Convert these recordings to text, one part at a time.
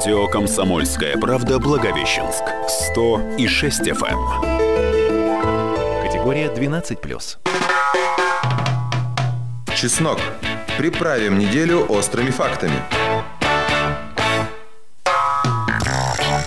Радио «Комсомольская правда» Благовещенск. 100 и 6 FM. Категория 12+. Чеснок. Приправим неделю острыми фактами.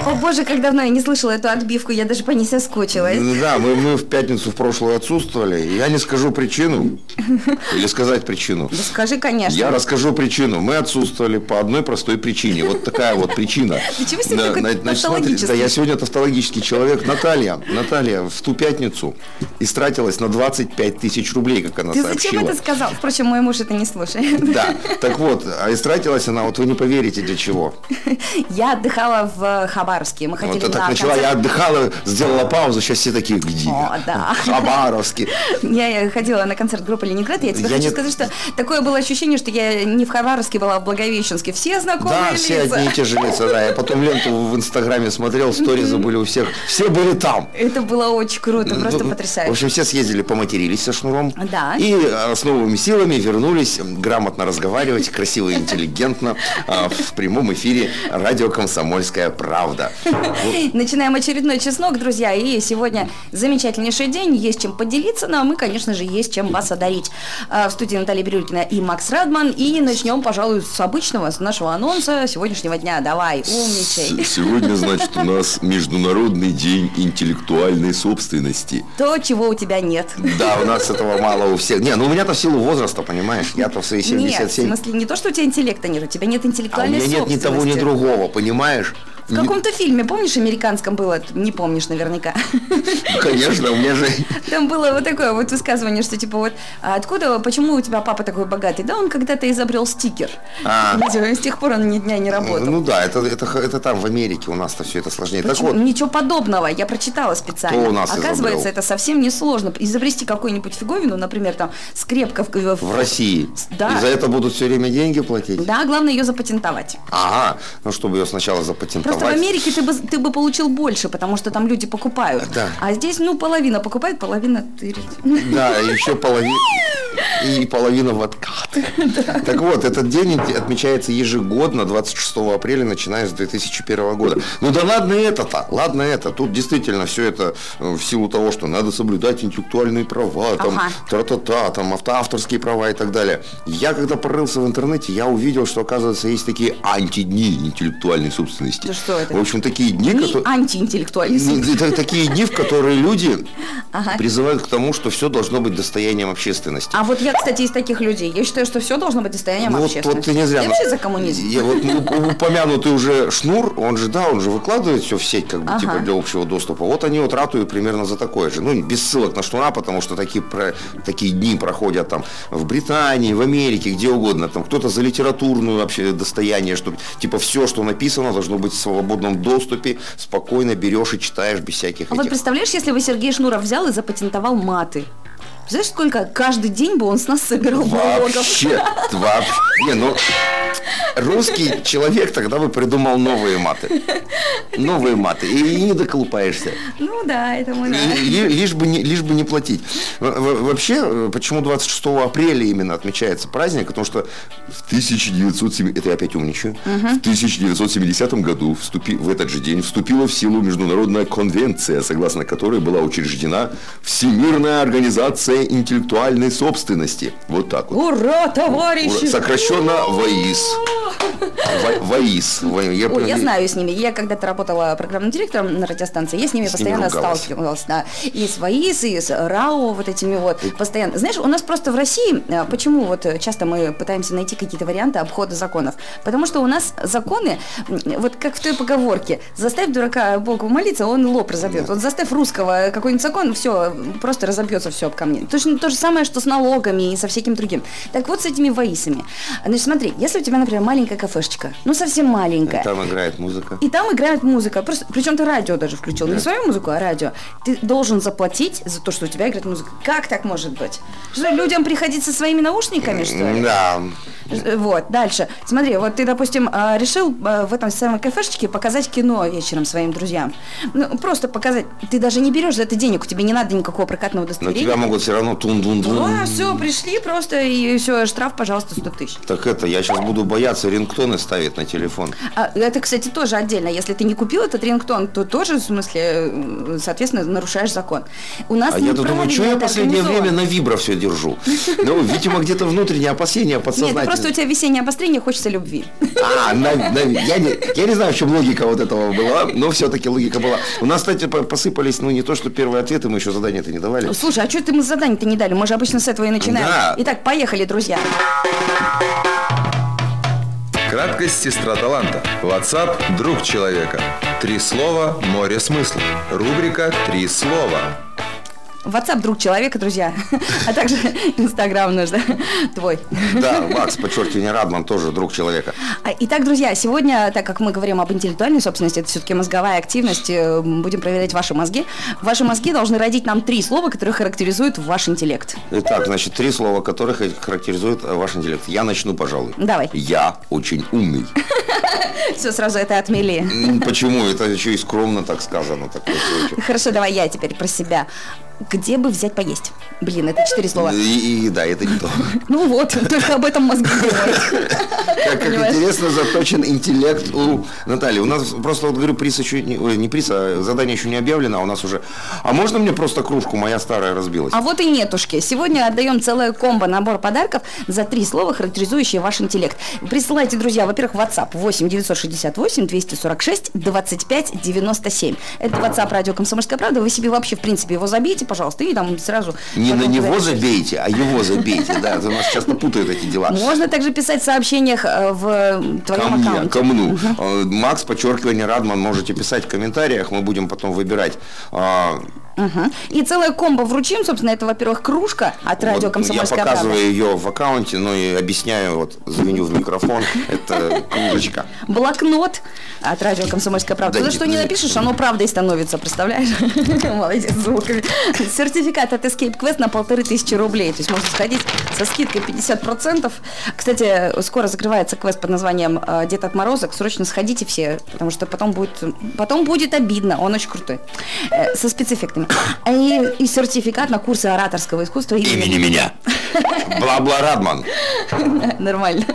О боже, как давно я не слышала эту отбивку, я даже по ней соскучилась. Да, мы, мы в пятницу в прошлую отсутствовали. Я не скажу причину. Или сказать причину. Да скажи, конечно. Я расскажу причину. Мы отсутствовали по одной простой причине. Вот такая вот причина. Чего сегодня такой значит, смотри? Да, я сегодня тавтологический человек. Наталья, Наталья в ту пятницу истратилась на 25 тысяч рублей, как она Ты сообщила. зачем это сказал? Впрочем, мой муж это не слушает. Да, так вот, а истратилась она, вот вы не поверите, для чего. Я отдыхала в Хабаровске. Мы Вот ходили так на начала, я концерт. отдыхала, сделала паузу, сейчас все такие, где? О, да. Хабаровский. Я ходила на концерт группы Ленинград, я тебе Я хочу не- сказать, что такое было ощущение, что я не в Хабаровске была, а в Благовещенске. Все знакомые Да, все одни и те же лица, да. Я потом ленту в Инстаграме смотрел, сторизы были у всех. Все были там. Это было очень круто, просто Ну, В потрясающе. общем, все съездили, поматерились со шнуром. Да. И а, с новыми силами вернулись грамотно разговаривать, красиво и интеллигентно а, в прямом эфире радио «Комсомольская правда». Вот. Начинаем очередной чеснок, друзья, и сегодня замечательнейший день, есть чем поделиться, ну а мы, конечно же, есть чем вас одарить. А, В студии Наталья Бирюлькина и Макс Радман, и начнем, пожалуй, с обычного, с нашего анонса сегодняшнего дня. Давай, умничай. Сегодня, значит, у нас Международный день интеллектуальной собственности. То, чего у тебя нет. Да, у нас этого мало у всех. Не, ну у меня-то в силу возраста, понимаешь, я-то в свои Нет, в 77. смысле, не то, что у тебя интеллекта нет, у тебя нет А у интеллектуальной меня нет ни того, ни другого, понимаешь? В каком-то фильме, помнишь, американском было, не помнишь наверняка. Ну, Конечно, у меня же... Там было вот такое вот высказывание, что типа вот, а откуда, почему у тебя папа такой богатый? Да он когда-то изобрел стикер. А. С тех пор он ни дня не работал. Ну да, это, это, это там в Америке у нас-то все это сложнее. Почему? Так вот, Ничего подобного, я прочитала специально. Кто у нас Оказывается, изобрел? это совсем не сложно. Изобрести какую-нибудь фиговину, например, там скрепка в, в- в России. Да. И за это будут все время деньги платить? Да, главное ее запатентовать. Ага, ну чтобы ее сначала запатентовать. Просто в Америке ты бы, ты бы получил больше, потому что там люди покупают. Да. А здесь, ну, половина покупает, половина тырит. Да, еще половина и половина в откат. Так вот, этот день отмечается ежегодно, 26 апреля, начиная с 2001 года. Ну да ладно это-то, ладно это. Тут действительно все это э, в силу того, что надо соблюдать интеллектуальные права, там, Ага. та-та-та, там, автоавторские права и так далее. Я когда порылся в интернете, я увидел, что, оказывается, есть такие антидни интеллектуальной собственности. Да что это? В общем, такие дни, Не которые... Это такие дни, в которые люди Ага. призывают к тому, что все должно быть достоянием общественности. А вот я, кстати, из таких людей. Я считаю, что все должно быть достоянием Ну, вот, общественности. вот ты не зря. Я вообще за коммунизм. Я вот ну, упомянутый уже Шнур, он же, да, он же выкладывает все в сеть, как бы, Ага. типа, для общего доступа. Вот они вот ратуют примерно за такое же. Ну, без ссылок на Шнура, потому что такие, про, такие дни проходят там в Британии, в Америке, где угодно. Там кто-то за литературную вообще достояние, что типа все, что написано, должно быть в свободном доступе, спокойно берешь и читаешь без всяких А вот этих... представляешь, если бы Сергей Шнуров взял и запатентовал маты? Знаешь, сколько каждый день бы он с нас собирал налогов? Вообще, вообще. Не, ну, русский человек тогда бы придумал новые маты. Новые маты. И не доколупаешься. Ну да, это мой ли- Лишь бы, не, лишь бы не платить. Вообще, э, почему 26 апреля именно отмечается праздник? Потому что в 1907... Это я опять умничаю. В 1970 году вступи... в этот же день вступила в силу международная конвенция, согласно которой была учреждена Всемирная организация интеллектуальной собственности. Вот так вот. Ура, товарищи! Сокращенно ВАИС. Ва- ВАИС. Ва- Я, Ой, я знаю с ними. Я когда-то работала программным директором на радиостанции, я с ними С ними постоянно ругалась. сталкивалась. Да. И с ВАИС, и с РАО, вот этими вот. Постоянно. Знаешь, у нас просто в России, э, почему вот часто мы пытаемся найти какие-то варианты обхода законов? Потому что у нас законы, вот как в той поговорке, заставь дурака Богу молиться, он лоб разобьет. Вот заставь русского какой-нибудь закон, все, просто разобьется все об камни. Точно то же самое, что с налогами и со всяким другим. Так вот с этими ВАИСами. Значит, смотри, если у тебя, например, маленькая кафешечка, ну совсем маленькая, Там играет музыка. и там играет музыка. Просто, причем ты радио даже включил. Не свою музыку, а радио. Ты должен заплатить за то, что у тебя играет музыка. Как так может быть? Что людям приходить со своими наушниками, что ли? Да. Вот, дальше. Смотри, вот ты, допустим, а, решил а, в этом самом кафешечке показать кино вечером своим друзьям. Ну, просто показать. Ты даже не берешь за это денег, у тебя не надо никакого прокатного Но удостоверения. тебя могут все равно тун-дун-дун. А, все, пришли просто, и все, штраф, пожалуйста, 100 тысяч. Так это, я сейчас буду бояться рингтоны ставить на телефон. А, это, кстати, тоже отдельно. Если ты не купил этот рингтон, то тоже, в смысле, соответственно, нарушаешь закон. У нас А я-то думаю, что я это последнее время на вибро все держу. Ну, видимо, где-то внутреннее опасение, Нет, подсознательное. это просто у тебя весеннее обострение, хочется любви. А, на- на- я, не, я не знаю, в чем логика вот этого была, но все-таки логика была. У нас, кстати, по- посыпались, ну, не то, что первые ответы, мы еще задания-то не давали. Слушай, а что ты мы задание-то не дали? Мы же обычно с этого и начинаем. Да. Итак, поехали, друзья. Краткость сестра таланта. WhatsApp – друг человека. Три слова – море смысла. Рубрика «Три слова». WhatsApp друг человека, друзья. А также Инстаграм наш, да? Твой. Да, Макс, подчеркивание, Радман тоже друг человека. А, Итак, друзья, сегодня, так как мы говорим об интеллектуальной собственности, это все-таки мозговая активность, э, будем проверять ваши мозги. Ваши мозги должны родить нам три слова, которые характеризуют ваш интеллект. Итак, значит, три слова, которых характеризуют э, ваш интеллект. Я начну, пожалуй. Давай. Я очень умный. Все, сразу это отмели. Почему? Это еще и скромно так сказано. Очень. Хорошо, давай я теперь про себя. Где бы взять поесть? Блин, это четыре слова. И, и да, это не то. Ну вот, только об этом мозги думают. Как, интересно заточен интеллект у Натальи. У нас просто, вот говорю, приз еще не приз, а задание еще не объявлено, а у нас уже... А можно мне просто кружку? Моя старая разбилась. А вот и нетушки. Сегодня отдаем целое комбо набор подарков за три слова, характеризующие ваш интеллект. Присылайте, друзья, во-первых, WhatsApp 8 968 246 25 97. Это WhatsApp радио «Комсомольская правда». Вы себе вообще, в принципе, его забейте, пожалуйста, и там сразу... Не на него туда- забейте, а его забейте. Да, у нас часто путают эти дела. Можно также писать в сообщениях э, в Ко твоем мне, аккаунте. ко мну. Э, Макс, подчеркивание, Радман, можете писать в комментариях, мы будем потом выбирать. Мгм. И целое комбо вручим, собственно, это, во-первых, кружка от радио вот я «Комсомольская показываю правда». ее в аккаунте, но и объясняю, вот звоню в микрофон, это кружечка. Блокнот от радио «Комсомольская правда». Да что не не- напишешь, оно правдой становится, представляешь? Молодец, звуками. Сертификат от Escape Quest на полторы тысячи рублей. То есть можно сходить со скидкой 50%. Кстати, скоро закрывается квест под названием э, «Дед отморозок». Срочно сходите все, потому что потом будет, потом будет обидно. Он очень крутой. Э, Со спецэффектами. И, и сертификат на курсы ораторского искусства Имени меня. Бла-бла Радман. Нормально.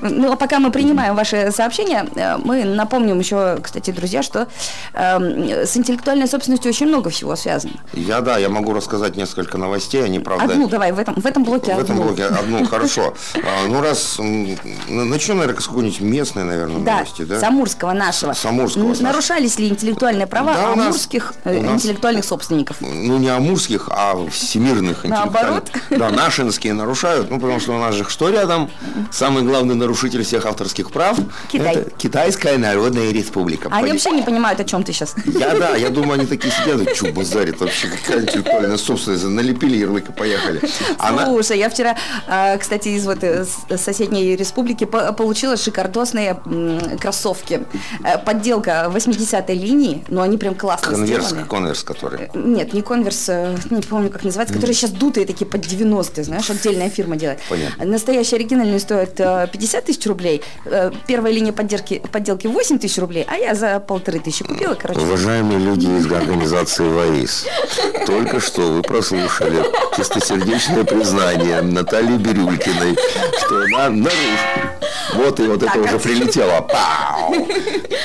Ну, а пока мы принимаем ваши сообщения, э, мы напомним еще, кстати, друзья, что эм, с интеллектуальной собственностью очень много всего связано. Я, да, я могу рассказать несколько новостей, они, правда... Одну давай, в этом, в этом блоке В этом блоке одну, хорошо. А, Ну, раз... Начнем, наверное, с какой-нибудь местной, наверное, Да, новости, да? Самурского нашего. Самурского. Нарушались ли интеллектуальные права Да, амурских э, нас- интеллектуальных собственников? Ну, не амурских, а всемирных Наоборот? Да, нашинские нарушают, ну, потому что у нас же что рядом? Самый главный нарушитель всех авторских прав Китай. это Китайская Народная Республика. Они Пони- вообще не понимают, о чем ты сейчас. Я, да, я думаю, они такие сидят, что базарит вообще, какая интеллектуальная собственность, налепили ярлык и поехали. Она- Слушай, я вчера, а, кстати, из вот э, с- соседней республики по- получила шикардосные кроссовки. Э, Подделка 80-й линии, но они прям классно Конверс, сделаны. конверс, который. Нет, не конверс, э, не помню, как называется, которые сейчас дутые такие под 90 знаешь, отдельная фирма делает. Понятно. Настоящие оригинальные стоят э, 50 тысяч рублей, э, первая линия поддержки, подделки 8 тысяч рублей, а я за полторы тысячи купила, короче. Уважаемые люди из организации ВАИС, только что вы прослушали чистосердечное признание Натальи Бирюлькиной, что она нарушила. Вот и вот это Так, уже а- прилетело. Пау!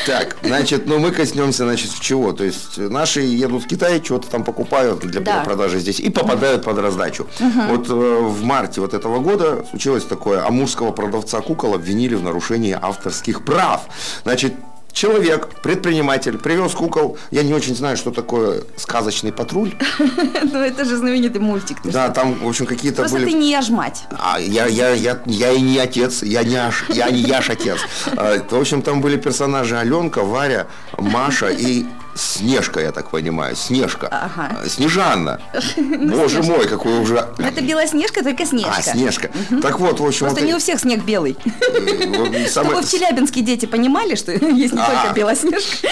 Так, значит, ну мы коснемся, значит, чего? То есть наши едут в Китай, что-то там покупают для Да. продажи здесь и попадают под раздачу. Вот э, в марте вот этого года случилось такое, амурского продавца кукол обвинили в нарушении авторских прав. Значит, Человек, предприниматель, привез кукол. Я не очень знаю, что такое сказочный патруль. Ну это же знаменитый мультик. Да, там, в общем, какие-то Просто были. ты не ешь мать. А, я, я, я, я и не отец, я не аж, я не яш отец. А, В общем, там были персонажи Аленка, Варя, Маша и Снежка, я так понимаю, Снежка. Ага. А, Снежанна. Боже мой, какой уже... Ну, Это Белоснежка, только Снежка. А, Снежка. Так вот, в общем... Просто не у всех снег белый. э, Чтобы самое- в Челябинске дети понимали, что есть не только Белоснежка.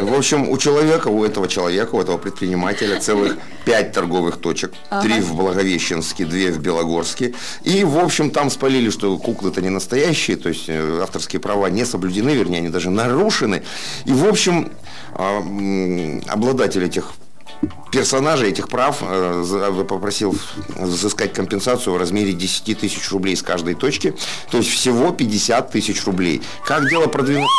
В общем, у человека, у этого человека, у этого предпринимателя целых пять торговых точек. Три в Благовещенске, две в Белогорске. И, в общем, там спалили, что куклы-то не настоящие, то есть э, авторские права не соблюдены, вернее, они даже нарушены. И, в общем, а, обладатель этих персонажей этих прав э, попросил взыскать компенсацию в размере 10 тысяч рублей с каждой точки, то есть всего 50 тысяч рублей. Как дело продвинулось?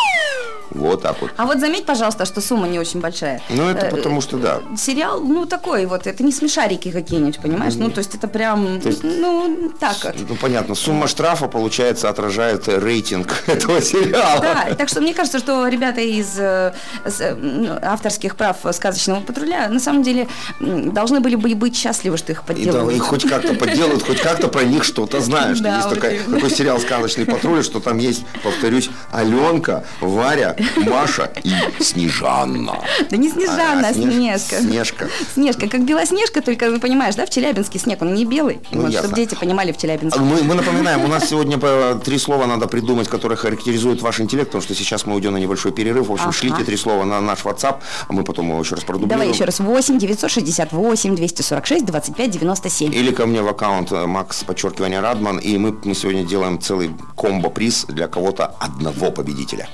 Вот так вот. А вот заметь, пожалуйста, что сумма не очень большая. Ну, это Э, потому что, да. Сериал, ну, такой вот, это не смешарики какие-нибудь, понимаешь? Ну, то есть это прям, ну, так вот. Ну, понятно. Сумма штрафа, получается, отражает рейтинг этого сериала. Да, так что мне кажется, что ребята из э, э, м, авторских прав сказочного патруля на самом деле должны были бы быть счастливы, что их И да, подделывают. и хоть как-то подделают, хоть как-то про них что-то знаешь. Да, есть такой сериал «Сказочный патруль», что там есть, повторюсь, Аленка, Варя, Маша и Снежанна. Да не Снежана, а, Снеж- Снежка. Снежка. Снежка, как Белоснежка, только вы понимаешь, да, в Челябинске снег, он не белый. Ну, чтобы дети понимали в Челябинске. Мы, мы напоминаем, у нас сегодня три слова надо придумать, которые характеризуют ваш интеллект, потому что сейчас мы уйдем на небольшой перерыв. В общем, Ага. шлите три слова на наш WhatsApp, а мы потом его еще раз продублируем. Давай еще раз. 8 968 246 25 97. Или ко мне в аккаунт э, Макс, подчеркивание Радман, и мы, мы сегодня делаем целый комбо-приз для кого-то одного победителя.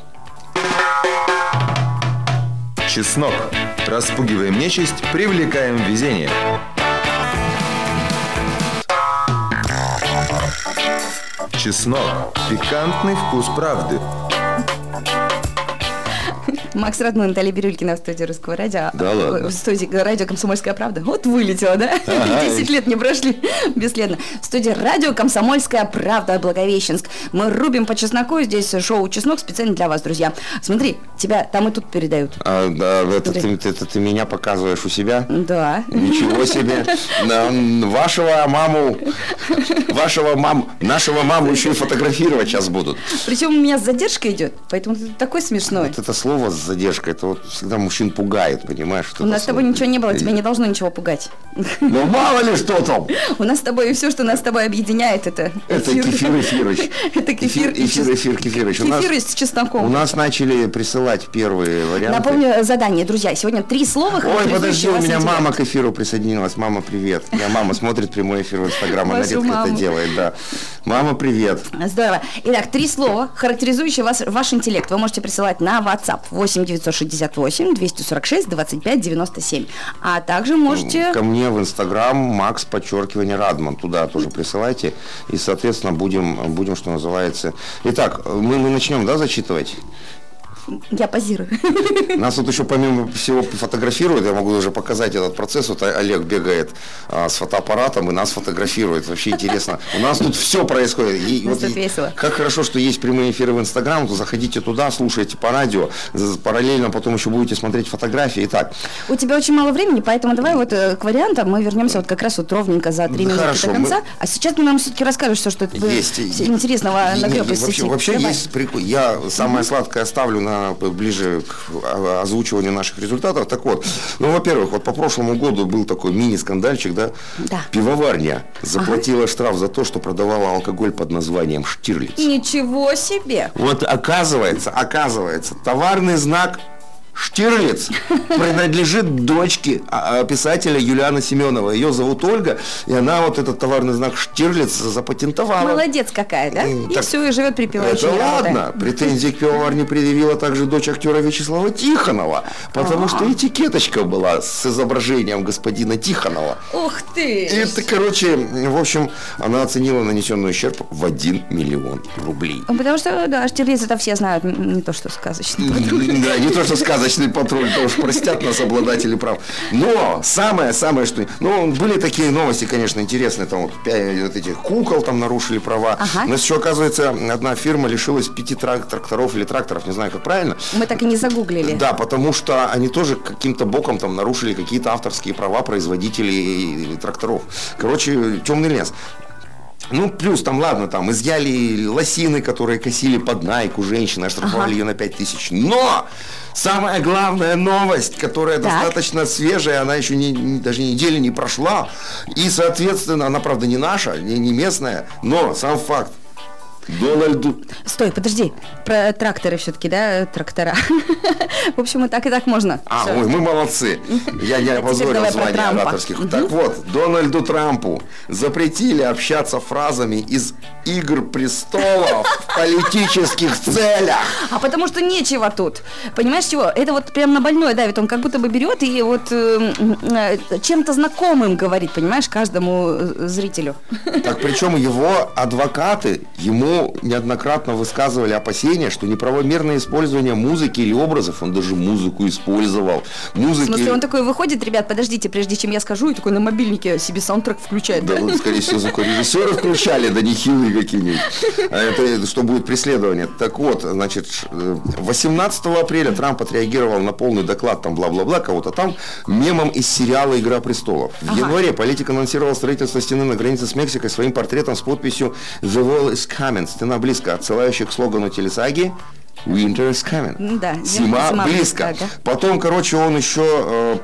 Чеснок. Распугиваем нечисть, привлекаем везение. Чеснок. Пикантный вкус правды. Макс Радман, Наталья Бирюлькина в студии Русского радио. Да ладно? В студии радио «Комсомольская правда». Вот вылетела, да? 10 лет не прошли бесследно. В студии радио «Комсомольская правда» Благовещенск. Мы рубим по чесноку. Здесь шоу «Чеснок» специально для вас, друзья. Смотри, тебя там и тут передают. А, да, это, ты, это ты меня показываешь у себя? Да. Ничего себе. Вашего маму, вашего мам, нашего маму еще и фотографировать сейчас будут. Причем у меня задержка идет, поэтому ты такой смешной. Вот это слово задержкой, это вот всегда мужчин пугает, понимаешь? вот У нас с тобой ничего не было, тебя не должно ничего пугать. Ну мало ли что там. У нас с тобой все, что нас с тобой объединяет, это Это кефир эфирыч. Это кефир и эфир, эфир, кефирыч. Кефир с чесноком. У нас начали присылать первые варианты. Напомню задание, друзья. Сегодня три слова, Ой, подожди, у меня мама к эфиру присоединилась. Мама, привет. У меня мама смотрит прямой эфир в Инстаграм. Она редко это делает, да. Мама, привет. Здорово. Итак, три слова, характеризующие вас, ваш интеллект. Вы можете присылать на WhatsApp 8 968 246 25 97. А также можете... Ко мне в Инстаграм Макс, подчеркивание, Радман. Туда тоже присылайте. И, соответственно, будем, будем что называется... Итак, мы, мы начнем, да, зачитывать? Я позирую. Нас тут еще помимо всего фотографируют, я могу уже показать этот процесс. Вот Олег бегает а, с фотоаппаратом и нас фотографирует. Вообще интересно. У нас тут все происходит. И вот тут весело. Как хорошо, что есть прямые эфиры в Инстаграм, то заходите туда, слушайте по радио, параллельно потом еще будете смотреть фотографии. Итак, У тебя очень мало времени, поэтому давай вот э, к вариантам мы вернемся вот как раз вот ровненько за три минуты хорошо, до конца. мы- А сейчас ты нам все-таки расскажешь все, что ты есть интересного нагреб из вообще, сети. вообще есть прикол. Я самое сладкое оставлю на ближе к а, озвучиванию наших результатов. Так вот, ну, во-первых, вот по прошлому году был такой мини-скандальчик, да? Да. Пивоварня заплатила штраф за то, что продавала алкоголь под названием Штирлиц. Ничего себе! Вот оказывается, оказывается, товарный знак Штирлиц принадлежит дочке а, а, писателя Юлианы Семенова. Ее зовут Ольга, и она вот этот товарный знак Штирлиц запатентовала. Молодец какая, да? И так все, и живет припеваючи. Это ладно. Претензии к пивоварне предъявила также дочь актера Вячеслава Тихонова, потому что этикеточка была с изображением господина Тихонова. Ух ты! Это, короче, в общем, она оценила нанесенный ущерб в 1 миллион рублей. Потому что, да, Штирлиц это все знают, не то что сказочный. Да, не то, что сказочный патруль, то уж простят нас обладатели прав. Но самое-самое, что... Ну, были такие новости, конечно, интересные. Там вот, вот этих кукол там нарушили права. Ага. Но еще, оказывается, одна фирма лишилась пяти трак- тракторов или тракторов, не знаю, как правильно. Мы так и не загуглили. Да, потому что они тоже каким-то боком там нарушили какие-то авторские права производителей тракторов. Короче, темный лес. Ну, плюс там, ладно, там изъяли лосины, которые косили под найку женщины, оштрафовали Ага. ее на 5 тысяч. Но самая главная новость, которая Так. достаточно свежая, она еще не, не- даже недели не прошла. И, соответственно, она, правда, не наша, не, не местная, но сам факт. Дональду... Стой, подожди. Про тракторы все-таки, да, трактора. В общем, и так, и так можно. А, ой, мы молодцы. Я не опозорил звание ораторских. Так вот, Дональду Трампу запретили общаться фразами из «Игр престолов» политических целях. А потому что нечего тут. Понимаешь чего? Это вот прям на больное давит. Он как будто бы берет и вот э, э, чем-то знакомым говорит, понимаешь, каждому э, зрителю. Так причем его адвокаты ему неоднократно высказывали опасения, что неправомерное использование музыки или образов, он даже музыку использовал. В Музыки... смысле, он такой выходит, ребят, подождите, прежде чем я скажу, и такой на мобильнике себе саундтрек включает. Да, вот, скорее всего, звукорежиссеры включали, да нехилые какие-нибудь. А Это что будет преследование. Так вот, значит, ш- э, 18 апреля Трамп отреагировал на полный доклад, там, бла-бла-бла, кого-то там, мемом из сериала «Игра престолов». В январе политик анонсировал строительство стены на границе с Мексикой своим портретом с подписью «The wall is coming», стена близко, отсылающая к слогану телесаги Winter is coming. Да, Зима, зима близко. близко, ага. Потом, короче, он еще э,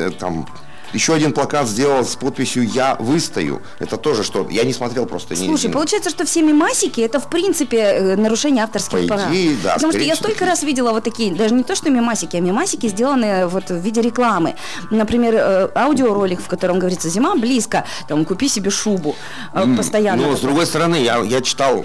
э, там еще один плакат сделал с подписью «Я выстою». Это тоже что? Я не смотрел просто. Слушай, не- получается, что все мемасики это в принципе э, нарушение авторских По прав. идее, да, Потому что я столько раз видела вот такие, даже не то, что мемасики, а мемасики, сделанные вот в виде рекламы. Например, э, аудиоролик, в котором говорится «Зима близко», там «Купи себе шубу». э, Постоянно. Ну, с другой стороны, я, я читал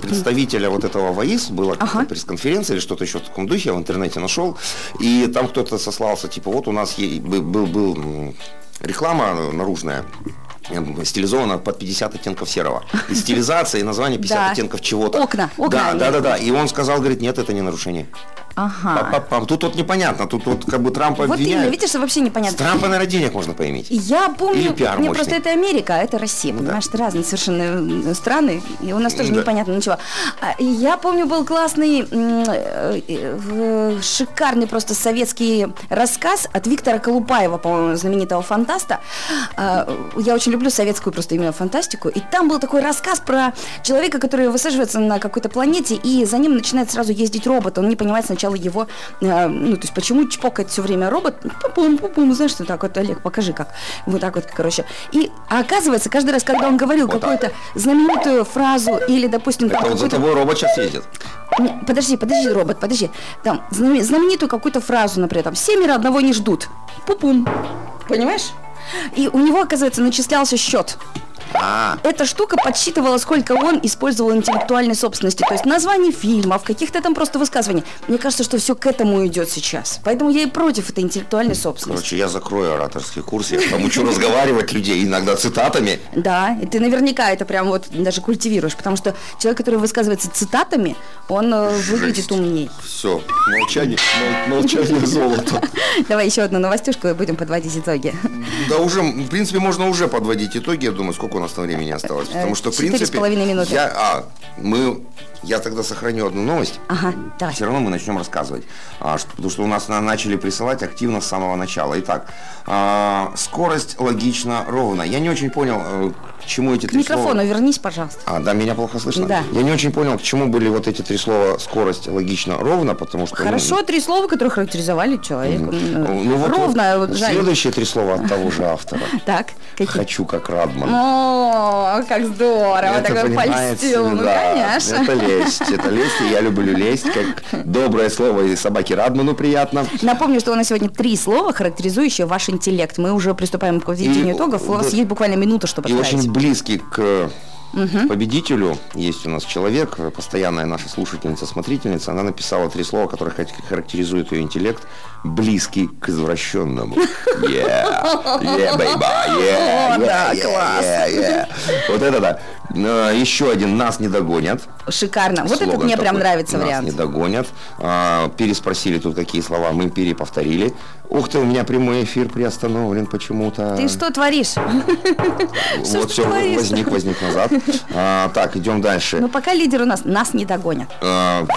представителя вот этого ВАИС, была Ага. пресс-конференция или что-то еще в таком духе, я в интернете нашел, и там кто-то сослался, типа, вот у нас был, был, реклама наружная, э, стилизована под 50 оттенков серого. И стилизация, и название 50 Да. оттенков чего-то. Окна, окна Да, да, да, да. И он сказал, говорит, нет, это не нарушение. Ага. Тут вот непонятно, тут вот как бы Трампа Вот именно, обвиняют. видишь, что вообще С непонятно. Трампа, наверное, денег можно поиметь. Я помню, Или пиар не, мощный. просто это Америка, а это Россия, понимаешь, это разные совершенно э, страны, и у нас тоже Да. непонятно ничего. А, Я помню, был классный, э, э, шикарный просто советский рассказ от Виктора Колупаева, по-моему, знаменитого фантаста. А, Я очень люблю советскую просто именно фантастику, и там был такой рассказ про человека, который высаживается на какой-то планете, и за ним начинает сразу ездить робот, он не понимает сначала его, э, ну, то есть почему чпокает все время робот, пум пум знаешь, что так вот, Олег, покажи как, вот так вот, короче. И а оказывается, каждый раз, когда он говорил Вот какую-то знаменитую фразу, или, допустим, там Это вот за тобой робот сейчас ездит. Подожди, подожди, робот, подожди. Там знаме- знаменитую какую-то фразу, например, там семеро одного не ждут. Пупум. Понимаешь? И у него, оказывается, начислялся счет. А, Эта штука подсчитывала, сколько он использовал интеллектуальной собственности. То есть названий фильмов, каких-то там просто высказываний. Мне кажется, что все к этому идет сейчас. Поэтому я и против этой интеллектуальной собственности. короче, я закрою ораторский курс, я научу разговаривать людей иногда цитатами. Да, и ты наверняка это прям вот даже культивируешь, потому что человек, который высказывается цитатами, он э, выглядит умней. Все, молчание, мол- молчание золото. Давай еще одну новостюшку и будем подводить итоги. Да уже, в принципе, можно уже подводить итоги, я думаю, сколько у нас на времени осталось. Потому что, в с принципе, половиной минуты. я, а, мы, я тогда сохраню одну новость. Ага, давай. Все равно мы начнем рассказывать, а, что- потому что у нас на- начали присылать активно с самого начала. Итак, а, скорость логично ровно. Я не очень понял, э, к чему эти К три микрофону слова. вернись, пожалуйста. А, да, меня плохо слышно? Да. Я не очень понял, к чему были вот эти три слова скорость логично ровно, потому что... ну, Хорошо, три слова, которые характеризовали человека. Ну, ну вот, Ровно, вот вот, следующие три слова от того же автора. Так, какие? Хочу как Радман. О, как здорово, Это, такой польстил. Ну, да, конечно. Это лесть, это лесть, и я люблю лесть, как доброе слово и собаке Радману приятно. Напомню, что у нас сегодня три слова, характеризующие ваш интеллект. Мы уже приступаем к подведению итогов. У вас есть буквально минута, чтобы отправить. Близкий к победителю. Есть у нас человек, постоянная наша слушательница, смотрительница, она написала три слова, которые хар- характеризуют ее интеллект, близкий к извращенному. Yeah, yeah, baby, yeah, yeah, yeah, yeah, yeah. Вот это да. Э, Еще один «Нас не догонят». Шикарно. Вот этот Слоган мне прям такой. нравится Нас вариант. не догонят. А, переспросили тут какие слова, мы переповторили. Ух ты, у меня прямой эфир приостановлен почему-то. Ты что творишь? Вот все, возник, возник назад. А, так, идем дальше. Но пока лидер у нас, нас не догонят.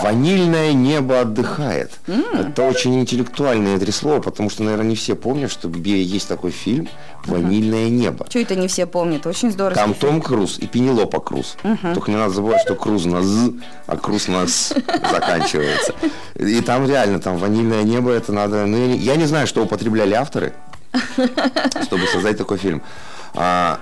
Ванильное небо отдыхает. Это очень интеллектуальные три слова, потому что, наверное, не все помнят, что есть такой фильм «Ванильное небо». Что это не все помнят? Очень здорово. Там Том Круз и Пенелопа Круз. Только не надо забывать, что Круз на «з», а Круз на «с» заканчивается. И там реально, там «Ванильное небо» это надо... Ну, я не- знаю, что употребляли авторы, чтобы создать такой фильм. А,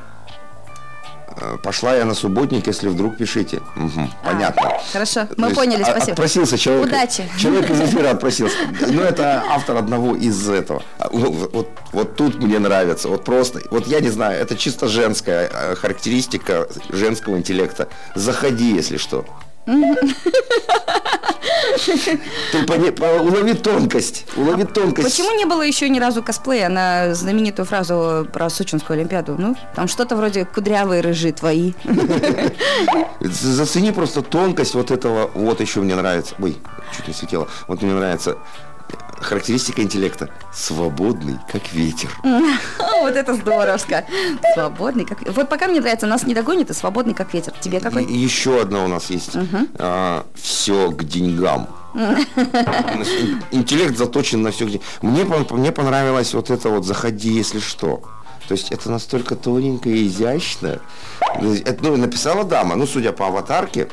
Пошла я на субботник, если вдруг пишите. Мгм, понятно. Хорошо, То мы есть, поняли, а- спасибо. Отпросился человек. Удачи. Человек из эфира отпросился. Ну, это автор одного из этого. А, Вот, вот, вот тут мне нравится. Вот просто. Вот я не знаю, это чисто женская э, характеристика женского интеллекта. Заходи, если что. Ты пони- по- улови тонкость. Улови тонкость. Почему не было еще ни разу косплея на знаменитую фразу про Сочинскую Олимпиаду? Ну, там что-то вроде «кудрявые рыжи твои». Зацени просто тонкость вот этого. Вот еще мне нравится. Ой, чуть не слетело. Вот мне нравится характеристика интеллекта. Свободный, как ветер. Вот это здоровско. Свободный, как... Вот пока мне нравится, нас не догонит, и свободный, как ветер. Тебе какой? Еще одна у нас есть. все к деньгам. Ин- Интеллект заточен на все. Мне, мне понравилось вот это вот «заходи, если что». То есть это настолько тоненько и изящно. Это, ну, написала дама, ну, судя по аватарке,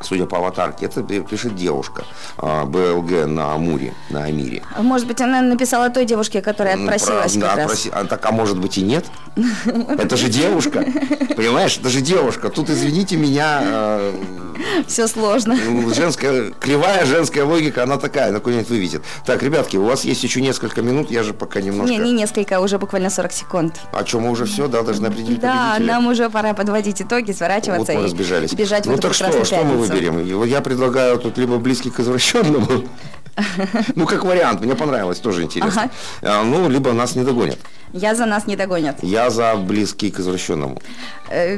судя по аватарке, это пи- пишет девушка а, БЛГ на Амуре, на Амире. Может быть, она написала той девушке, которая Ну, отпросилась про- как да, раз. отпроси- а, так, а может быть и нет? Это же девушка. Понимаешь, это же девушка. Тут, извините меня, э, Все сложно. ну, женская, кривая женская логика, она такая, на куда-нибудь выведет. Так, ребятки, у вас есть еще несколько минут, я же пока немножко... Не, не несколько, а уже буквально 40 секунд. А что, мы уже все, да, должны определить Да, нам уже пора подводить итоги, Вот сворачиваться мы и разбежались. бежать в ну эту так что, что мы. Выберем? Вот Я предлагаю тут либо близкий к извращенному, ну как вариант, мне понравилось, тоже интересно. Ага. А, Ну, либо нас не догонят. Я за нас не догонят. Я за близкий к извращенному. Э,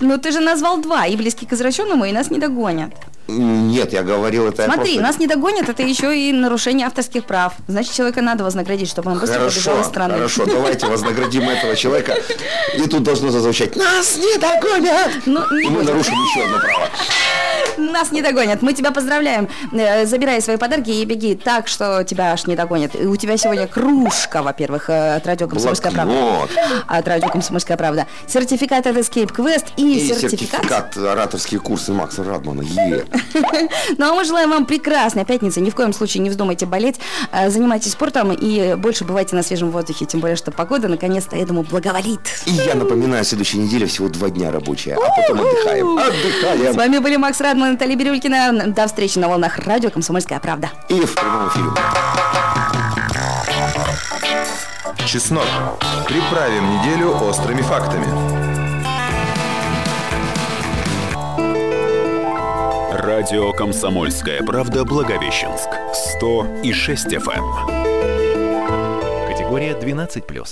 Ну, ты же назвал два, и близкий к извращенному, и нас не догонят. Нет, я говорил это Смотри, просто- нас не догонят, это еще и нарушение авторских прав. Значит, человека надо вознаградить, чтобы он быстро побежал Хорошо, из страны. хорошо, давайте вознаградим этого человека. И тут должно зазвучать «Нас не догонят!» Ну, не И мы нарушим еще одно право. Нас не догонят. Мы тебя поздравляем. Э, Забирай свои подарки и беги так, что тебя аж не догонят. И у тебя сегодня кружка, во-первых, э, от радио «Комсомольская правда». От радио «Комсомольская правда». Сертификат от Escape Quest и, И сертификат. сертификат ораторские курсы Макса Радмана. Е. Ну а мы желаем вам прекрасной пятницы. Ни в коем случае не вздумайте болеть. Э, Занимайтесь спортом и больше бывайте на свежем воздухе. Тем более, что погода наконец-то этому благоволит. И я напоминаю, следующая неделя всего два дня рабочая, а потом отдыхаем. С Отдыхаем. вами были Макс Радман и Наталья Бирюлькина. До встречи на волнах радио «Комсомольская правда». И в прямом эфире. Чеснок. Приправим неделю острыми фактами. Радио «Комсомольская правда» Благовещенск. 100 и 6 FM. Категория 12+.